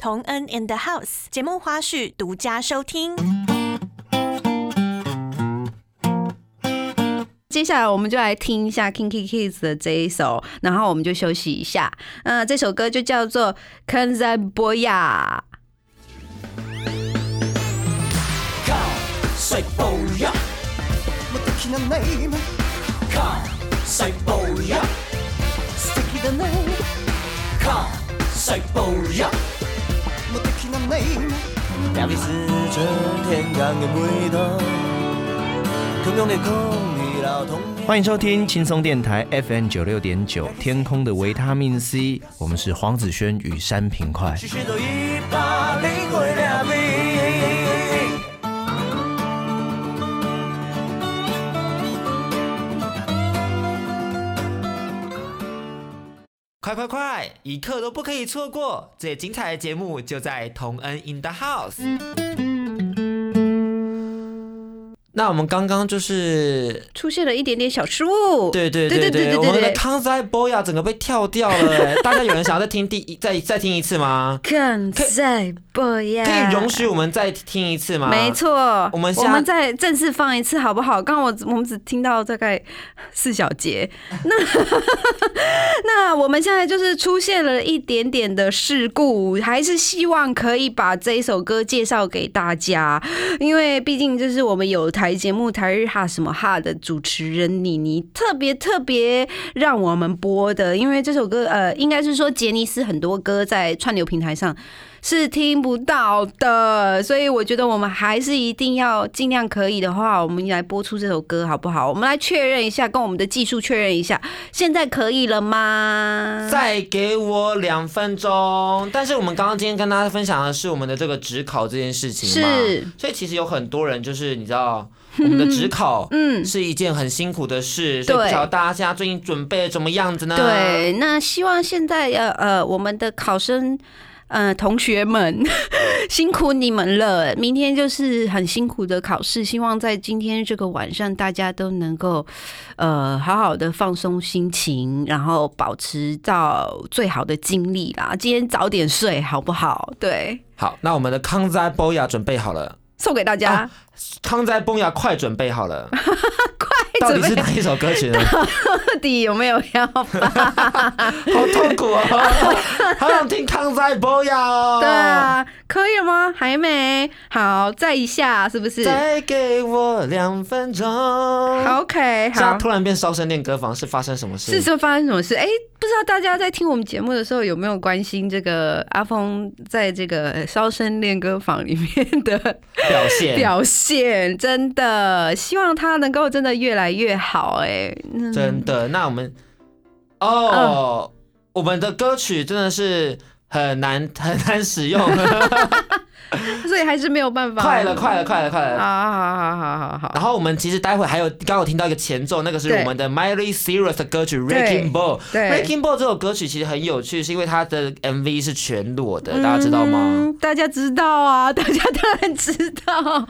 同恩 in the house 节目花絮独家收听。接下来我们就来听一下 Kinky Kids 的这一首，然后我们就休息一下。那这首歌就叫做《Kanzai Boya》。細步一，無敵なネーム。カ細步一，素敵だね。カ細步 是春天降的每道，汹涌的空。欢迎收听轻松电台 FM 九六点九，天空的维他命 C，我们是黄子轩与山平快。快快快，一刻都不可以错过！最精彩的节目就在同恩 in the house。那我们刚刚就是，出现了一点点小失误。对对对对对我们的对对对康在波亚整个被跳掉了哎，大家有人想要再听第一再再听一次吗？看在 Boya，可以容许我们再听一次吗？没。错，我们我们再正式放一次好不好？刚刚我我们只听到大概四小节，那 那我们现在就是出现了一点点的事故，还是希望可以把这一首歌介绍给大家，因为毕竟就是我们有台节目台日哈什么哈的主持人妮妮特别特别让我们播的，因为这首歌呃，应该是说杰尼斯很多歌在串流平台上。是听不到的，所以我觉得我们还是一定要尽量可以的话，我们来播出这首歌好不好？我们来确认一下，跟我们的技术确认一下，现在可以了吗？再给我两分钟。但是我们刚刚今天跟大家分享的是我们的这个职考这件事情嘛，是所以其实有很多人就是你知道，我们的职考嗯，是一件很辛苦的事，所以不对晓得大家最近准备的怎么样子呢？对，那希望现在呃呃，我们的考生。呃，同学们，辛苦你们了！明天就是很辛苦的考试，希望在今天这个晚上，大家都能够呃好好的放松心情，然后保持到最好的精力啦。今天早点睡，好不好？对，好，那我们的康在波雅准备好了，送给大家。啊康灾崩牙快准备好了，快 到底是哪一首歌曲呢？到底有没有要发？好痛苦哦，好想听康在波雅哦。对啊，可以了吗？还没。好，再一下，是不是？再给我两分钟。好 OK，好现。突然变烧声练歌房，是发生什么事？是说发生什么事？哎、不知道大家在听我们节目的时候有没有关心这个阿峰在这个烧声练歌房里面的表现，表现？真的希望他能够真的越来越好、哎，嗯真的。那我们哦，我们的歌曲真的是很难很难使用，所以还是没有办法。快了，快了，快了，快了。好好好好好好。然后我们其实待会还有刚刚有听到一个前奏，那个是我们的 Miley Cyrus 的歌曲《对 Wrecking Ball》。对 Wrecking Ball 这首歌曲其实很有趣，是因为它的 MV 是全裸的，大家知道吗？嗯？大家知道啊，大家当然知道。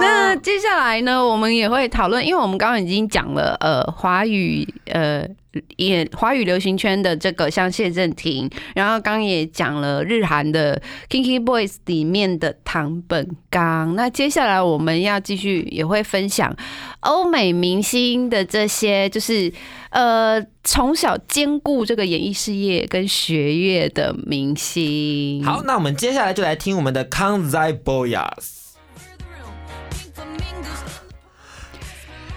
那接下来呢，我们也会讨论，因为我们刚刚已经讲了，呃，华语，呃。也华语流行圈的这个像谢震廷，然后刚也讲了日韩的 Kinky Boys 里面的唐本刚。那接下来我们要继续也会分享欧美明星的这些，就是呃从小兼顾这个演艺事业跟学业的明星。好，那我们接下来就来听我们的康在 Boyas。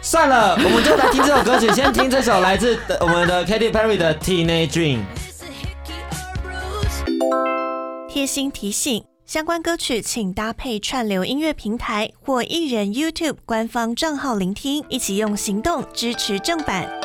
算了，我们就来听这首歌曲。先听这首来自 我们的 Katy Perry 的《Teenage Dream》。贴心提醒：相关歌曲请搭配串流音乐平台或艺人 YouTube 官方账号聆听，一起用行动支持正版。